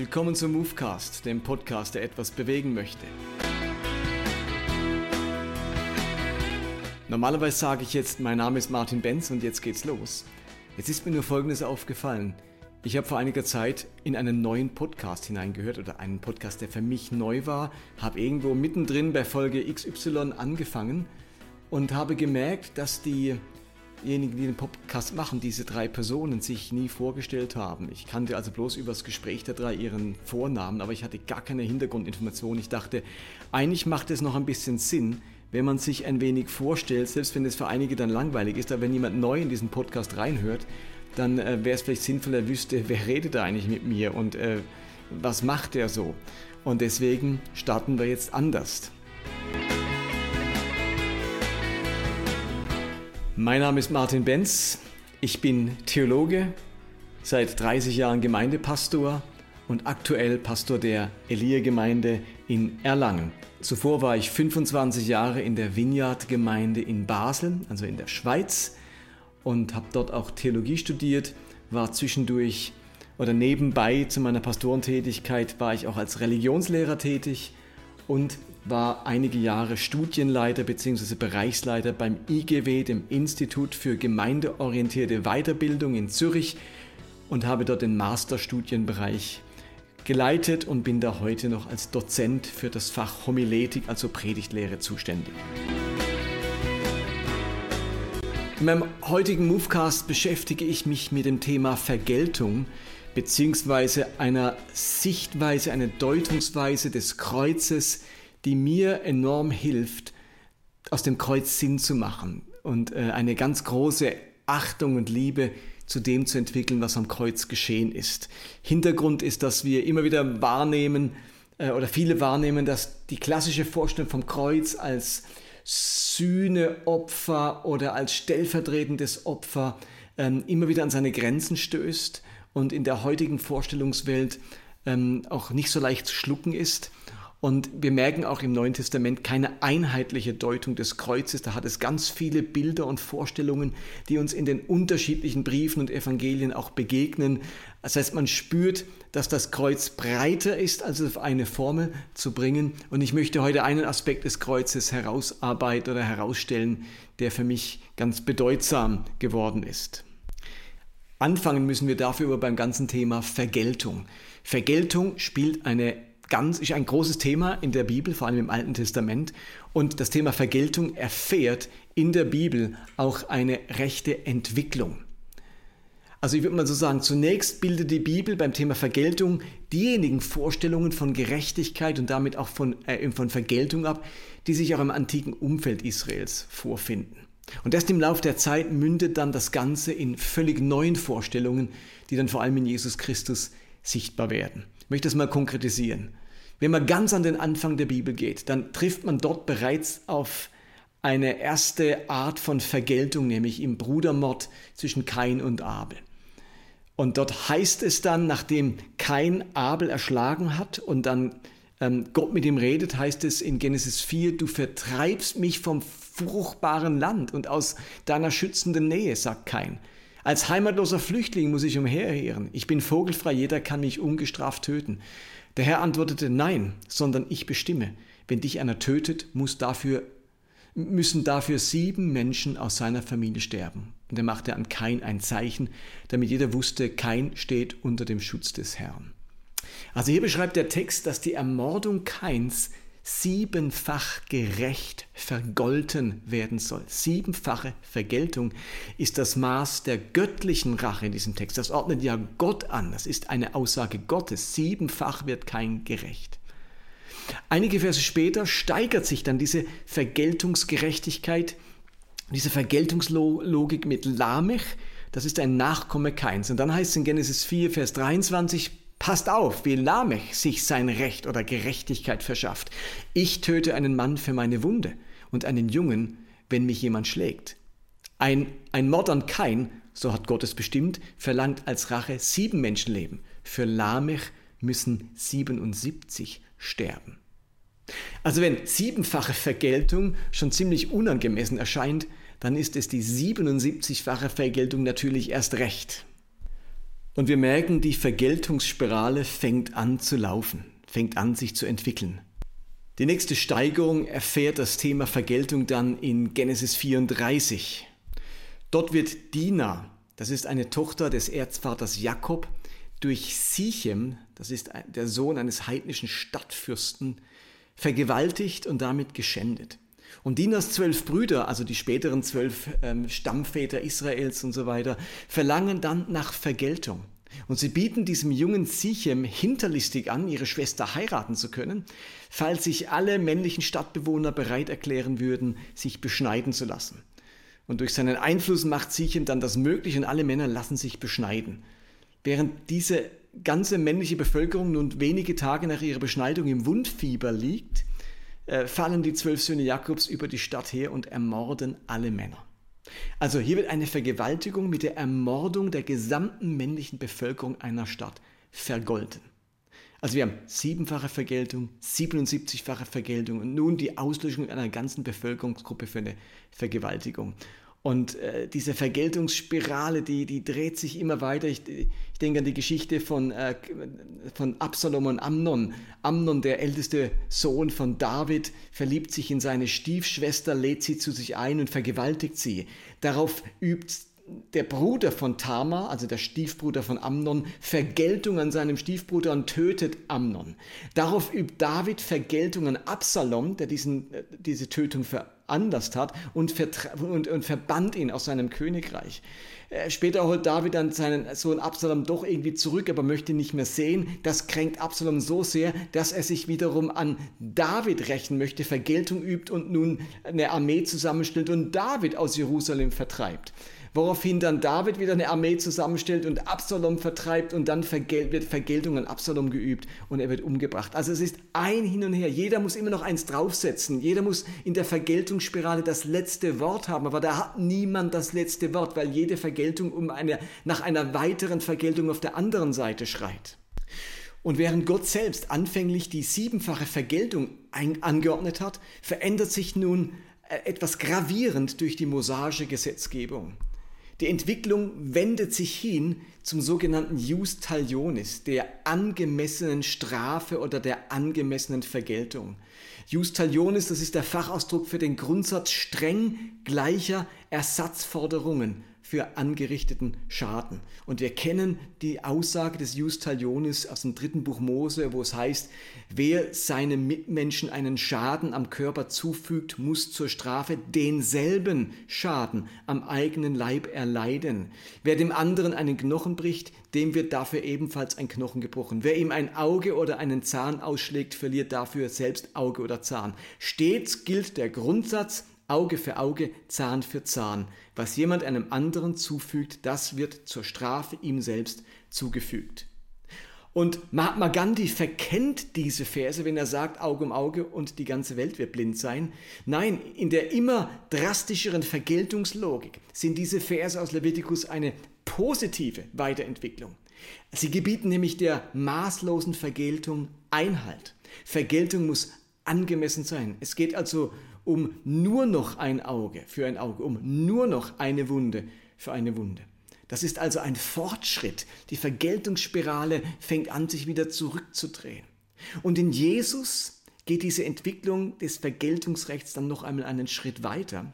Willkommen zum Movecast, dem Podcast, der etwas bewegen möchte. Normalerweise sage ich jetzt, mein Name ist Martin Benz und jetzt geht's los. Jetzt ist mir nur Folgendes aufgefallen. Ich habe vor einiger Zeit in einen neuen Podcast hineingehört oder einen Podcast, der für mich neu war, habe irgendwo mittendrin bei Folge XY angefangen und habe gemerkt, dass die diejenigen, die den Podcast machen, diese drei Personen sich nie vorgestellt haben. Ich kannte also bloß über das Gespräch der drei ihren Vornamen, aber ich hatte gar keine Hintergrundinformation. Ich dachte, eigentlich macht es noch ein bisschen Sinn, wenn man sich ein wenig vorstellt, selbst wenn es für einige dann langweilig ist, aber wenn jemand neu in diesen Podcast reinhört, dann äh, wäre es vielleicht sinnvoll, er wüsste, wer redet da eigentlich mit mir und äh, was macht er so. Und deswegen starten wir jetzt anders. Mein Name ist Martin Benz. Ich bin Theologe, seit 30 Jahren Gemeindepastor und aktuell Pastor der Elia-Gemeinde in Erlangen. Zuvor war ich 25 Jahre in der Vineyard-Gemeinde in Basel, also in der Schweiz, und habe dort auch Theologie studiert, war zwischendurch oder nebenbei zu meiner Pastorentätigkeit war ich auch als Religionslehrer tätig und war einige Jahre Studienleiter bzw. Bereichsleiter beim IGW, dem Institut für gemeindeorientierte Weiterbildung in Zürich und habe dort den Masterstudienbereich geleitet und bin da heute noch als Dozent für das Fach Homiletik, also Predigtlehre, zuständig. In meinem heutigen Movecast beschäftige ich mich mit dem Thema Vergeltung bzw. einer Sichtweise, einer Deutungsweise des Kreuzes, die mir enorm hilft, aus dem Kreuz Sinn zu machen und äh, eine ganz große Achtung und Liebe zu dem zu entwickeln, was am Kreuz geschehen ist. Hintergrund ist, dass wir immer wieder wahrnehmen äh, oder viele wahrnehmen, dass die klassische Vorstellung vom Kreuz als Sühneopfer oder als stellvertretendes Opfer ähm, immer wieder an seine Grenzen stößt und in der heutigen Vorstellungswelt ähm, auch nicht so leicht zu schlucken ist. Und wir merken auch im Neuen Testament keine einheitliche Deutung des Kreuzes. Da hat es ganz viele Bilder und Vorstellungen, die uns in den unterschiedlichen Briefen und Evangelien auch begegnen. Das heißt, man spürt, dass das Kreuz breiter ist, als es auf eine Formel zu bringen. Und ich möchte heute einen Aspekt des Kreuzes herausarbeiten oder herausstellen, der für mich ganz bedeutsam geworden ist. Anfangen müssen wir dafür aber beim ganzen Thema Vergeltung. Vergeltung spielt eine ganz, ist ein großes Thema in der Bibel, vor allem im Alten Testament. Und das Thema Vergeltung erfährt in der Bibel auch eine rechte Entwicklung. Also ich würde mal so sagen, zunächst bildet die Bibel beim Thema Vergeltung diejenigen Vorstellungen von Gerechtigkeit und damit auch von, äh, von Vergeltung ab, die sich auch im antiken Umfeld Israels vorfinden. Und erst im Laufe der Zeit mündet dann das Ganze in völlig neuen Vorstellungen, die dann vor allem in Jesus Christus sichtbar werden. Ich möchte das mal konkretisieren. Wenn man ganz an den Anfang der Bibel geht, dann trifft man dort bereits auf eine erste Art von Vergeltung, nämlich im Brudermord zwischen Kain und Abel. Und dort heißt es dann, nachdem Kain Abel erschlagen hat und dann ähm, Gott mit ihm redet, heißt es in Genesis 4, du vertreibst mich vom fruchtbaren Land und aus deiner schützenden Nähe, sagt Kain. Als heimatloser Flüchtling muss ich umherheeren. Ich bin vogelfrei, jeder kann mich ungestraft töten. Der Herr antwortete, nein, sondern ich bestimme. Wenn dich einer tötet, muss dafür, müssen dafür sieben Menschen aus seiner Familie sterben. Und er machte an Kain ein Zeichen, damit jeder wusste, Kain steht unter dem Schutz des Herrn. Also hier beschreibt der Text, dass die Ermordung Kains siebenfach gerecht vergolten werden soll. Siebenfache Vergeltung ist das Maß der göttlichen Rache in diesem Text. Das ordnet ja Gott an. Das ist eine Aussage Gottes. Siebenfach wird kein gerecht. Einige Verse später steigert sich dann diese Vergeltungsgerechtigkeit, diese Vergeltungslogik mit Lamech. Das ist ein Nachkomme Keins. Und dann heißt es in Genesis 4, Vers 23, Passt auf, wie Lamech sich sein Recht oder Gerechtigkeit verschafft. Ich töte einen Mann für meine Wunde und einen Jungen, wenn mich jemand schlägt. Ein, ein Mord an Kain, so hat Gott es bestimmt, verlangt als Rache sieben Menschenleben. Für Lamech müssen 77 sterben. Also wenn siebenfache Vergeltung schon ziemlich unangemessen erscheint, dann ist es die 77-fache Vergeltung natürlich erst recht. Und wir merken, die Vergeltungsspirale fängt an zu laufen, fängt an sich zu entwickeln. Die nächste Steigerung erfährt das Thema Vergeltung dann in Genesis 34. Dort wird Dina, das ist eine Tochter des Erzvaters Jakob, durch Sichem, das ist der Sohn eines heidnischen Stadtfürsten, vergewaltigt und damit geschändet. Und Dinas zwölf Brüder, also die späteren zwölf ähm, Stammväter Israels und so weiter, verlangen dann nach Vergeltung. Und sie bieten diesem jungen Sichem hinterlistig an, ihre Schwester heiraten zu können, falls sich alle männlichen Stadtbewohner bereit erklären würden, sich beschneiden zu lassen. Und durch seinen Einfluss macht Sichem dann das möglich und alle Männer lassen sich beschneiden. Während diese ganze männliche Bevölkerung nun wenige Tage nach ihrer Beschneidung im Wundfieber liegt, äh, fallen die zwölf Söhne Jakobs über die Stadt her und ermorden alle Männer. Also hier wird eine Vergewaltigung mit der Ermordung der gesamten männlichen Bevölkerung einer Stadt vergolten. Also wir haben siebenfache Vergeltung, 77-fache Vergeltung und nun die Auslöschung einer ganzen Bevölkerungsgruppe für eine Vergewaltigung. Und äh, diese Vergeltungsspirale, die, die dreht sich immer weiter. Ich, ich denke an die Geschichte von, äh, von Absalom und Amnon. Amnon, der älteste Sohn von David, verliebt sich in seine Stiefschwester, lädt sie zu sich ein und vergewaltigt sie. Darauf übt der Bruder von Tamar, also der Stiefbruder von Amnon, Vergeltung an seinem Stiefbruder und tötet Amnon. Darauf übt David Vergeltung an Absalom, der diesen, äh, diese Tötung veranlasst hat und, und, und verbannt ihn aus seinem Königreich. Äh, später holt David dann seinen Sohn Absalom doch irgendwie zurück, aber möchte ihn nicht mehr sehen. Das kränkt Absalom so sehr, dass er sich wiederum an David rächen möchte, Vergeltung übt und nun eine Armee zusammenstellt und David aus Jerusalem vertreibt woraufhin dann David wieder eine Armee zusammenstellt und Absalom vertreibt und dann wird Vergeltung an Absalom geübt und er wird umgebracht. Also es ist ein Hin und Her. Jeder muss immer noch eins draufsetzen. Jeder muss in der Vergeltungsspirale das letzte Wort haben, aber da hat niemand das letzte Wort, weil jede Vergeltung um eine, nach einer weiteren Vergeltung auf der anderen Seite schreit. Und während Gott selbst anfänglich die siebenfache Vergeltung angeordnet hat, verändert sich nun äh, etwas gravierend durch die mosaische Gesetzgebung. Die Entwicklung wendet sich hin zum sogenannten Jus Talionis, der angemessenen Strafe oder der angemessenen Vergeltung. Jus Talionis, das ist der Fachausdruck für den Grundsatz streng gleicher Ersatzforderungen für angerichteten Schaden. Und wir kennen die Aussage des Justalionis aus dem dritten Buch Mose, wo es heißt, wer seinem Mitmenschen einen Schaden am Körper zufügt, muss zur Strafe denselben Schaden am eigenen Leib erleiden. Wer dem anderen einen Knochen bricht, dem wird dafür ebenfalls ein Knochen gebrochen. Wer ihm ein Auge oder einen Zahn ausschlägt, verliert dafür selbst Auge oder Zahn. Stets gilt der Grundsatz, Auge für Auge, Zahn für Zahn. Was jemand einem anderen zufügt, das wird zur Strafe ihm selbst zugefügt. Und Mahatma Gandhi verkennt diese Verse, wenn er sagt, Auge um Auge und die ganze Welt wird blind sein. Nein, in der immer drastischeren Vergeltungslogik sind diese Verse aus Leviticus eine positive Weiterentwicklung. Sie gebieten nämlich der maßlosen Vergeltung Einhalt. Vergeltung muss angemessen sein. Es geht also um nur noch ein Auge für ein Auge, um nur noch eine Wunde für eine Wunde. Das ist also ein Fortschritt. Die Vergeltungsspirale fängt an, sich wieder zurückzudrehen. Und in Jesus geht diese Entwicklung des Vergeltungsrechts dann noch einmal einen Schritt weiter,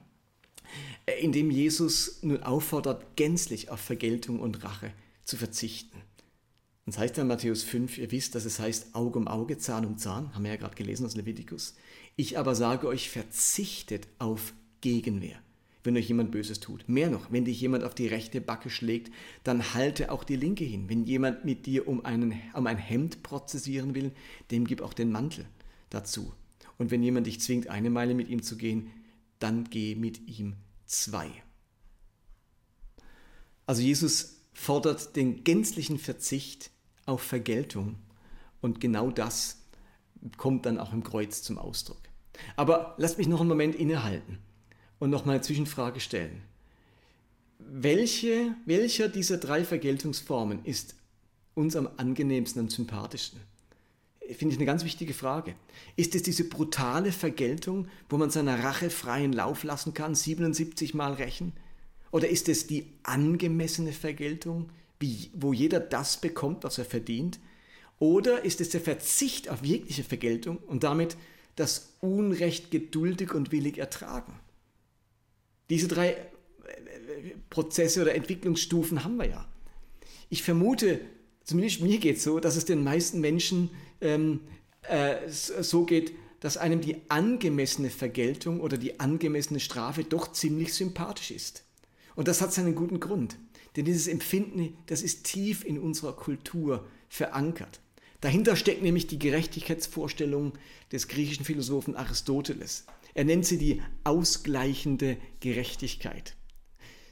indem Jesus nun auffordert, gänzlich auf Vergeltung und Rache zu verzichten. Das heißt in Matthäus 5, ihr wisst, dass es heißt Auge um Auge, Zahn um Zahn, haben wir ja gerade gelesen aus Leviticus. Ich aber sage euch, verzichtet auf Gegenwehr, wenn euch jemand Böses tut. Mehr noch, wenn dich jemand auf die rechte Backe schlägt, dann halte auch die linke hin. Wenn jemand mit dir um, einen, um ein Hemd prozessieren will, dem gib auch den Mantel dazu. Und wenn jemand dich zwingt, eine Meile mit ihm zu gehen, dann geh mit ihm zwei. Also Jesus fordert den gänzlichen Verzicht auf Vergeltung und genau das kommt dann auch im Kreuz zum Ausdruck. Aber lasst mich noch einen Moment innehalten und noch mal eine Zwischenfrage stellen. Welche, welcher dieser drei Vergeltungsformen ist uns am angenehmsten und sympathischsten? Finde ich eine ganz wichtige Frage. Ist es diese brutale Vergeltung, wo man seiner Rache freien Lauf lassen kann, 77 Mal rächen? Oder ist es die angemessene Vergeltung, wie, wo jeder das bekommt, was er verdient? Oder ist es der Verzicht auf jegliche Vergeltung und damit das Unrecht geduldig und willig ertragen? Diese drei äh, Prozesse oder Entwicklungsstufen haben wir ja. Ich vermute, zumindest mir geht es so, dass es den meisten Menschen ähm, äh, so geht, dass einem die angemessene Vergeltung oder die angemessene Strafe doch ziemlich sympathisch ist. Und das hat seinen guten Grund. Denn dieses Empfinden, das ist tief in unserer Kultur verankert. Dahinter steckt nämlich die Gerechtigkeitsvorstellung des griechischen Philosophen Aristoteles. Er nennt sie die ausgleichende Gerechtigkeit.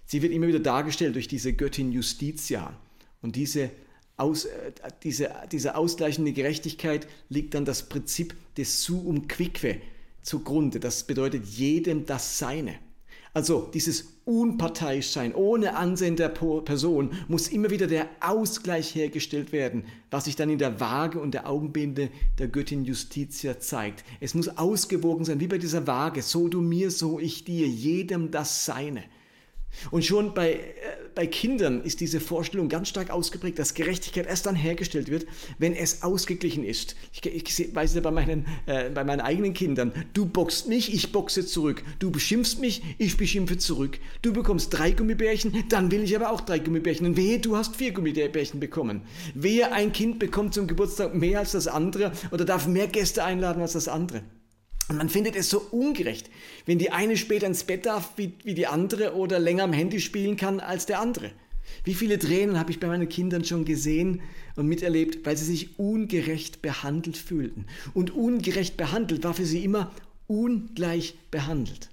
Sie wird immer wieder dargestellt durch diese Göttin Justitia. Und diese, aus, äh, diese, diese ausgleichende Gerechtigkeit liegt dann das Prinzip des Suum quique zugrunde. Das bedeutet jedem das Seine. Also dieses unparteiisch sein, ohne Ansehen der Person, muss immer wieder der Ausgleich hergestellt werden, was sich dann in der Waage und der Augenbinde der Göttin Justitia zeigt. Es muss ausgewogen sein, wie bei dieser Waage, so du mir, so ich dir, jedem das Seine. Und schon bei, äh, bei Kindern ist diese Vorstellung ganz stark ausgeprägt, dass Gerechtigkeit erst dann hergestellt wird, wenn es ausgeglichen ist. Ich, ich weiß ja bei meinen, äh, bei meinen eigenen Kindern, du boxst mich, ich boxe zurück. Du beschimpfst mich, ich beschimpfe zurück. Du bekommst drei Gummibärchen, dann will ich aber auch drei Gummibärchen. Und wehe, du hast vier Gummibärchen bekommen. Wehe, ein Kind bekommt zum Geburtstag mehr als das andere oder darf mehr Gäste einladen als das andere. Und man findet es so ungerecht, wenn die eine später ins Bett darf wie, wie die andere oder länger am Handy spielen kann als der andere. Wie viele Tränen habe ich bei meinen Kindern schon gesehen und miterlebt, weil sie sich ungerecht behandelt fühlten. Und ungerecht behandelt war für sie immer ungleich behandelt.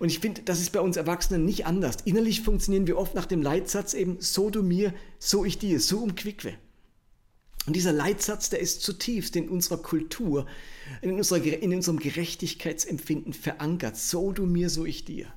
Und ich finde, das ist bei uns Erwachsenen nicht anders. Innerlich funktionieren wir oft nach dem Leitsatz eben, so du mir, so ich dir, so um Quickwe. Und dieser Leitsatz, der ist zutiefst in unserer Kultur, in, unserer, in unserem Gerechtigkeitsempfinden verankert. So du mir, so ich dir.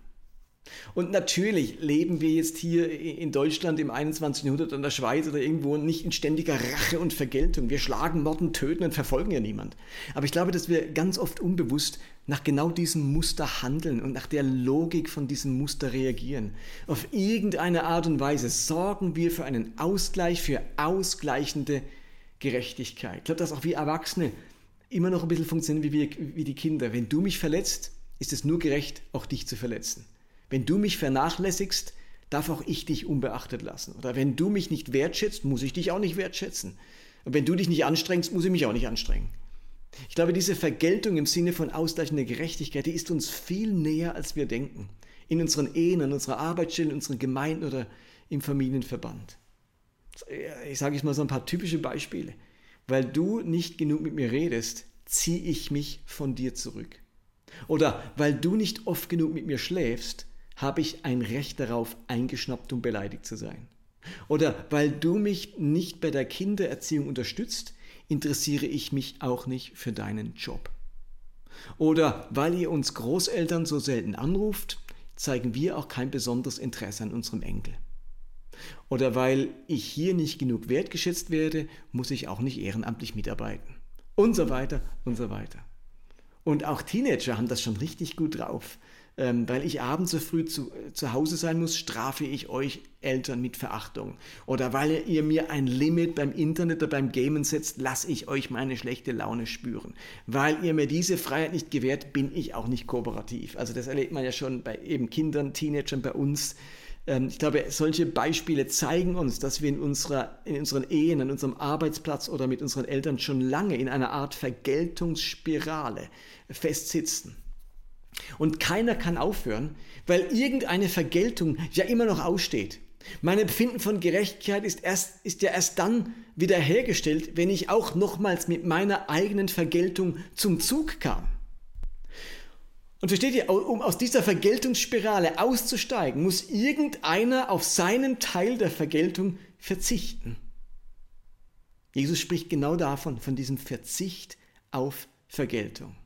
Und natürlich leben wir jetzt hier in Deutschland im 21. Jahrhundert in der Schweiz oder irgendwo nicht in ständiger Rache und Vergeltung. Wir schlagen, morden, töten und verfolgen ja niemand. Aber ich glaube, dass wir ganz oft unbewusst nach genau diesem Muster handeln und nach der Logik von diesem Muster reagieren. Auf irgendeine Art und Weise sorgen wir für einen Ausgleich, für ausgleichende Gerechtigkeit. Ich glaube, dass auch wir Erwachsene immer noch ein bisschen funktionieren wie, wir, wie die Kinder. Wenn du mich verletzt, ist es nur gerecht, auch dich zu verletzen. Wenn du mich vernachlässigst, darf auch ich dich unbeachtet lassen. Oder wenn du mich nicht wertschätzt, muss ich dich auch nicht wertschätzen. Und wenn du dich nicht anstrengst, muss ich mich auch nicht anstrengen. Ich glaube, diese Vergeltung im Sinne von ausgleichender Gerechtigkeit, die ist uns viel näher, als wir denken. In unseren Ehen, in unserer Arbeitsstelle, in unseren Gemeinden oder im Familienverband ich sage jetzt mal so ein paar typische Beispiele. Weil du nicht genug mit mir redest, ziehe ich mich von dir zurück. Oder weil du nicht oft genug mit mir schläfst, habe ich ein Recht darauf, eingeschnappt und beleidigt zu sein. Oder weil du mich nicht bei der Kindererziehung unterstützt, interessiere ich mich auch nicht für deinen Job. Oder weil ihr uns Großeltern so selten anruft, zeigen wir auch kein besonderes Interesse an unserem Enkel. Oder weil ich hier nicht genug wertgeschätzt werde, muss ich auch nicht ehrenamtlich mitarbeiten. Und so weiter und so weiter. Und auch Teenager haben das schon richtig gut drauf. Ähm, weil ich abends so früh zu, äh, zu Hause sein muss, strafe ich euch Eltern mit Verachtung. Oder weil ihr mir ein Limit beim Internet oder beim Gamen setzt, lasse ich euch meine schlechte Laune spüren. Weil ihr mir diese Freiheit nicht gewährt, bin ich auch nicht kooperativ. Also das erlebt man ja schon bei eben Kindern, Teenagern bei uns ich glaube, solche Beispiele zeigen uns, dass wir in, unserer, in unseren Ehen, an unserem Arbeitsplatz oder mit unseren Eltern schon lange in einer Art Vergeltungsspirale festsitzen. Und keiner kann aufhören, weil irgendeine Vergeltung ja immer noch aussteht. Mein Empfinden von Gerechtigkeit ist, erst, ist ja erst dann wiederhergestellt, wenn ich auch nochmals mit meiner eigenen Vergeltung zum Zug kam. Und versteht ihr, um aus dieser Vergeltungsspirale auszusteigen, muss irgendeiner auf seinen Teil der Vergeltung verzichten. Jesus spricht genau davon, von diesem Verzicht auf Vergeltung.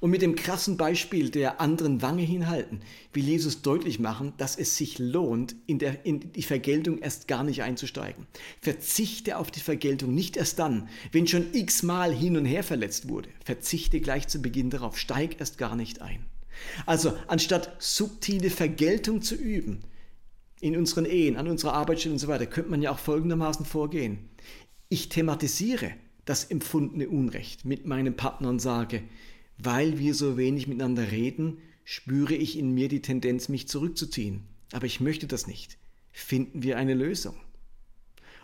Und mit dem krassen Beispiel der anderen Wange hinhalten, will Jesus deutlich machen, dass es sich lohnt, in, der, in die Vergeltung erst gar nicht einzusteigen. Verzichte auf die Vergeltung nicht erst dann, wenn schon x-mal hin und her verletzt wurde. Verzichte gleich zu Beginn darauf, steig erst gar nicht ein. Also anstatt subtile Vergeltung zu üben, in unseren Ehen, an unserer Arbeitsstelle und so weiter, könnte man ja auch folgendermaßen vorgehen. Ich thematisiere das empfundene Unrecht mit meinem Partner und sage, weil wir so wenig miteinander reden, spüre ich in mir die Tendenz, mich zurückzuziehen. Aber ich möchte das nicht. Finden wir eine Lösung.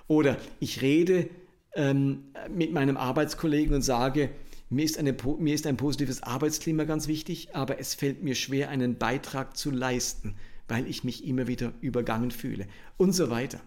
Oder ich rede ähm, mit meinem Arbeitskollegen und sage, mir ist, eine, mir ist ein positives Arbeitsklima ganz wichtig, aber es fällt mir schwer, einen Beitrag zu leisten, weil ich mich immer wieder übergangen fühle und so weiter.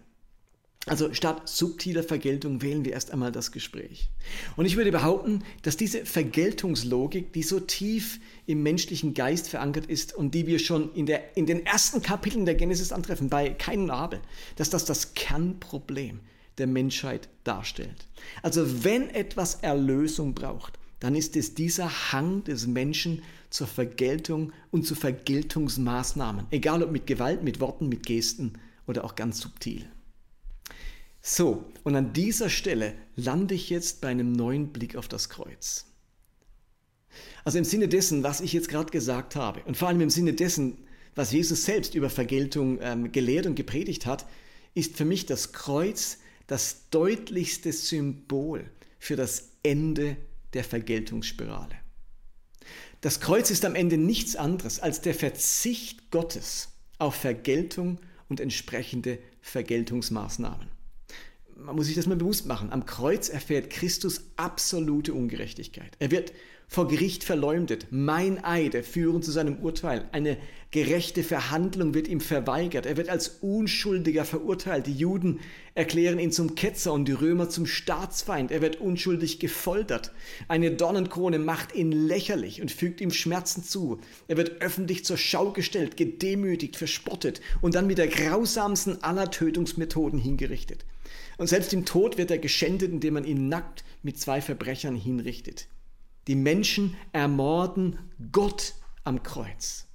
Also statt subtiler Vergeltung wählen wir erst einmal das Gespräch. Und ich würde behaupten, dass diese Vergeltungslogik, die so tief im menschlichen Geist verankert ist und die wir schon in, der, in den ersten Kapiteln der Genesis antreffen, bei Kain Abel, dass das das Kernproblem der Menschheit darstellt. Also wenn etwas Erlösung braucht, dann ist es dieser Hang des Menschen zur Vergeltung und zu Vergeltungsmaßnahmen, egal ob mit Gewalt, mit Worten, mit Gesten oder auch ganz subtil. So, und an dieser Stelle lande ich jetzt bei einem neuen Blick auf das Kreuz. Also im Sinne dessen, was ich jetzt gerade gesagt habe und vor allem im Sinne dessen, was Jesus selbst über Vergeltung ähm, gelehrt und gepredigt hat, ist für mich das Kreuz das deutlichste Symbol für das Ende der Vergeltungsspirale. Das Kreuz ist am Ende nichts anderes als der Verzicht Gottes auf Vergeltung und entsprechende Vergeltungsmaßnahmen man muss sich das mal bewusst machen. Am Kreuz erfährt Christus absolute Ungerechtigkeit. Er wird vor Gericht verleumdet. Meineide führen zu seinem Urteil. Eine gerechte Verhandlung wird ihm verweigert. Er wird als Unschuldiger verurteilt. Die Juden erklären ihn zum Ketzer und die Römer zum Staatsfeind. Er wird unschuldig gefoltert. Eine Dornenkrone macht ihn lächerlich und fügt ihm Schmerzen zu. Er wird öffentlich zur Schau gestellt, gedemütigt, verspottet und dann mit der grausamsten aller Tötungsmethoden hingerichtet. Und selbst im Tod wird er geschändet, indem man ihn nackt mit zwei Verbrechern hinrichtet. Die Menschen ermorden Gott am Kreuz.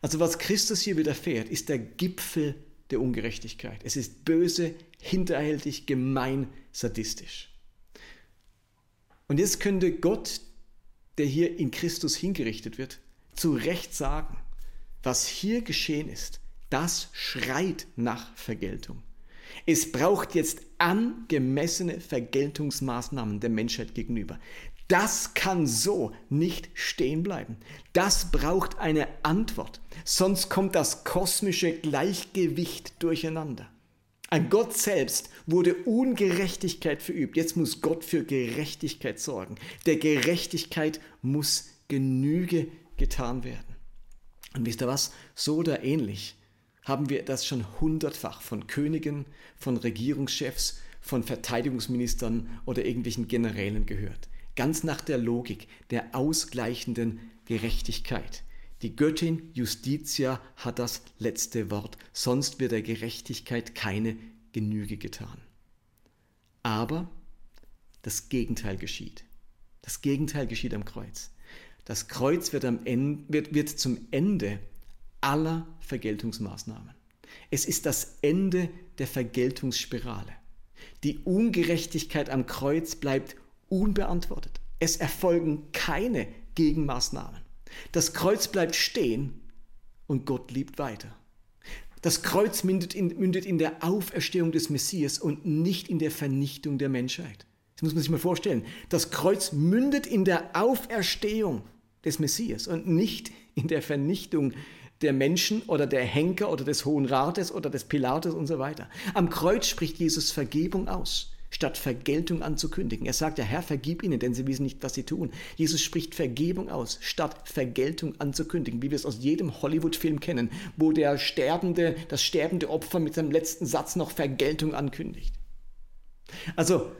Also was Christus hier widerfährt, ist der Gipfel der Ungerechtigkeit. Es ist böse, hinterhältig, gemein, sadistisch. Und jetzt könnte Gott, der hier in Christus hingerichtet wird, zu Recht sagen, was hier geschehen ist, das schreit nach Vergeltung. Es braucht jetzt angemessene Vergeltungsmaßnahmen der Menschheit gegenüber. Das kann so nicht stehen bleiben. Das braucht eine Antwort. Sonst kommt das kosmische Gleichgewicht durcheinander. An Gott selbst wurde Ungerechtigkeit verübt. Jetzt muss Gott für Gerechtigkeit sorgen. Der Gerechtigkeit muss Genüge getan werden. Und wisst ihr was? So oder ähnlich haben wir das schon hundertfach von Königen, von Regierungschefs, von Verteidigungsministern oder irgendwelchen Generälen gehört. Ganz nach der Logik der ausgleichenden Gerechtigkeit. Die Göttin Justitia hat das letzte Wort, sonst wird der Gerechtigkeit keine Genüge getan. Aber das Gegenteil geschieht. Das Gegenteil geschieht am Kreuz. Das Kreuz wird, am Ende, wird, wird zum Ende aller Vergeltungsmaßnahmen. Es ist das Ende der Vergeltungsspirale. Die Ungerechtigkeit am Kreuz bleibt unbeantwortet. Es erfolgen keine Gegenmaßnahmen. Das Kreuz bleibt stehen und Gott liebt weiter. Das Kreuz mündet in, mündet in der Auferstehung des Messias und nicht in der Vernichtung der Menschheit. Das muss man sich mal vorstellen. Das Kreuz mündet in der Auferstehung des Messias und nicht in der Vernichtung der Menschen oder der Henker oder des Hohen Rates oder des Pilates und so weiter. Am Kreuz spricht Jesus Vergebung aus, statt Vergeltung anzukündigen. Er sagt, der Herr, vergib ihnen, denn sie wissen nicht, was sie tun. Jesus spricht Vergebung aus, statt Vergeltung anzukündigen, wie wir es aus jedem Hollywood-Film kennen, wo der sterbende, das sterbende Opfer mit seinem letzten Satz noch Vergeltung ankündigt. Also,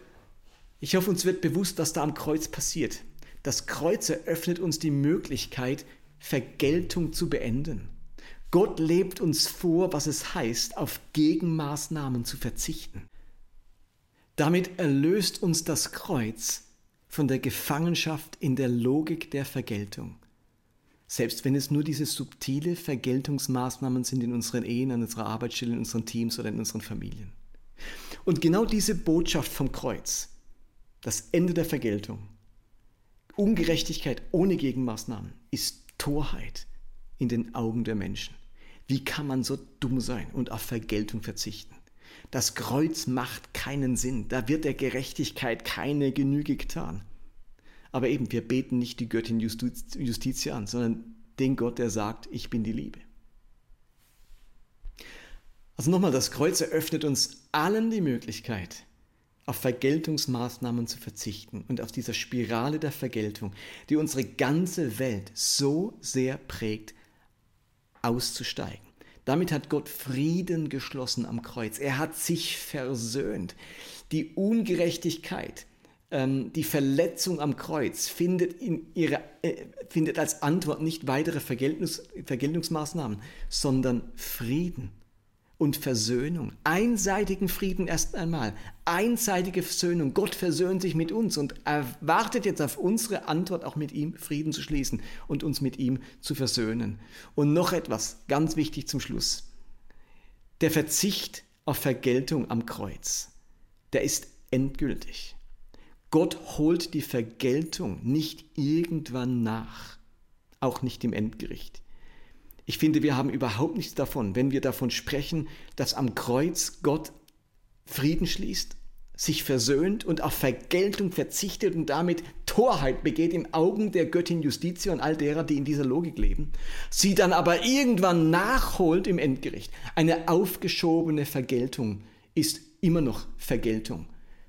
ich hoffe, uns wird bewusst, was da am Kreuz passiert. Das Kreuz eröffnet uns die Möglichkeit, Vergeltung zu beenden. Gott lebt uns vor, was es heißt, auf Gegenmaßnahmen zu verzichten. Damit erlöst uns das Kreuz von der Gefangenschaft in der Logik der Vergeltung. Selbst wenn es nur diese subtile Vergeltungsmaßnahmen sind in unseren Ehen, an unserer Arbeitsstelle, in unseren Teams oder in unseren Familien. Und genau diese Botschaft vom Kreuz, das Ende der Vergeltung, Ungerechtigkeit ohne Gegenmaßnahmen, ist Torheit in den Augen der Menschen. Wie kann man so dumm sein und auf Vergeltung verzichten? Das Kreuz macht keinen Sinn, da wird der Gerechtigkeit keine Genüge getan. Aber eben, wir beten nicht die Göttin Justitia an, sondern den Gott, der sagt, ich bin die Liebe. Also nochmal, das Kreuz eröffnet uns allen die Möglichkeit, auf Vergeltungsmaßnahmen zu verzichten und auf dieser Spirale der Vergeltung, die unsere ganze Welt so sehr prägt, auszusteigen. Damit hat Gott Frieden geschlossen am Kreuz. Er hat sich versöhnt. Die Ungerechtigkeit, ähm, die Verletzung am Kreuz findet, in ihrer, äh, findet als Antwort nicht weitere Vergeltungs Vergeltungsmaßnahmen, sondern Frieden und Versöhnung. Einseitigen Frieden erst einmal. Einseitige Versöhnung. Gott versöhnt sich mit uns und erwartet jetzt auf unsere Antwort auch mit ihm Frieden zu schließen und uns mit ihm zu versöhnen. Und noch etwas, ganz wichtig zum Schluss. Der Verzicht auf Vergeltung am Kreuz, der ist endgültig. Gott holt die Vergeltung nicht irgendwann nach, auch nicht im Endgericht. Ich finde, wir haben überhaupt nichts davon, wenn wir davon sprechen, dass am Kreuz Gott Frieden schließt, sich versöhnt und auf Vergeltung verzichtet und damit Torheit begeht im Augen der Göttin Justitia und all derer, die in dieser Logik leben, sie dann aber irgendwann nachholt im Endgericht. Eine aufgeschobene Vergeltung ist immer noch Vergeltung.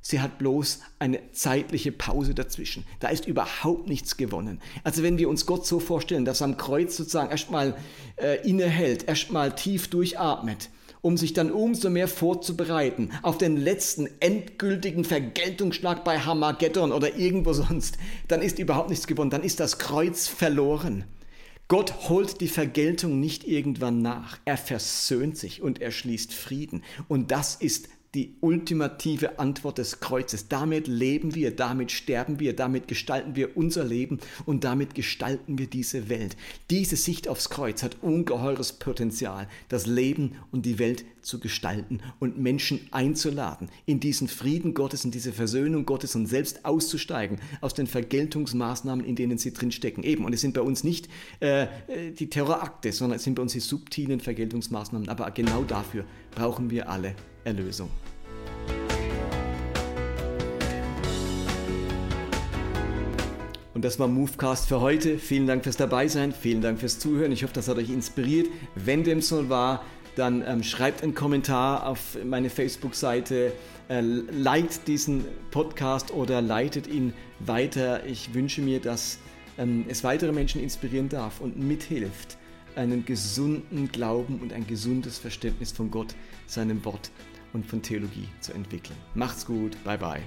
Sie hat bloß eine zeitliche Pause dazwischen. Da ist überhaupt nichts gewonnen. Also wenn wir uns Gott so vorstellen, dass er am Kreuz sozusagen erstmal äh, innehält, erstmal tief durchatmet, um sich dann umso mehr vorzubereiten auf den letzten endgültigen Vergeltungsschlag bei Hamageddon oder irgendwo sonst, dann ist überhaupt nichts gewonnen. Dann ist das Kreuz verloren. Gott holt die Vergeltung nicht irgendwann nach. Er versöhnt sich und er schließt Frieden. Und das ist die ultimative Antwort des Kreuzes. Damit leben wir, damit sterben wir, damit gestalten wir unser Leben und damit gestalten wir diese Welt. Diese Sicht aufs Kreuz hat ungeheures Potenzial, das Leben und die Welt zu gestalten und Menschen einzuladen, in diesen Frieden Gottes, in diese Versöhnung Gottes und selbst auszusteigen aus den Vergeltungsmaßnahmen, in denen sie drinstecken. Eben, und es sind bei uns nicht äh, die Terrorakte, sondern es sind bei uns die subtilen Vergeltungsmaßnahmen. Aber genau dafür brauchen wir alle Erlösung. Und das war Movecast für heute. Vielen Dank fürs Dabeisein, vielen Dank fürs Zuhören. Ich hoffe, das hat euch inspiriert. Wenn dem so war, dann ähm, schreibt einen Kommentar auf meine Facebook-Seite, äh, liked diesen Podcast oder leitet ihn weiter. Ich wünsche mir, dass ähm, es weitere Menschen inspirieren darf und mithilft, einen gesunden Glauben und ein gesundes Verständnis von Gott, seinem Wort und von Theologie zu entwickeln. Macht's gut, bye bye.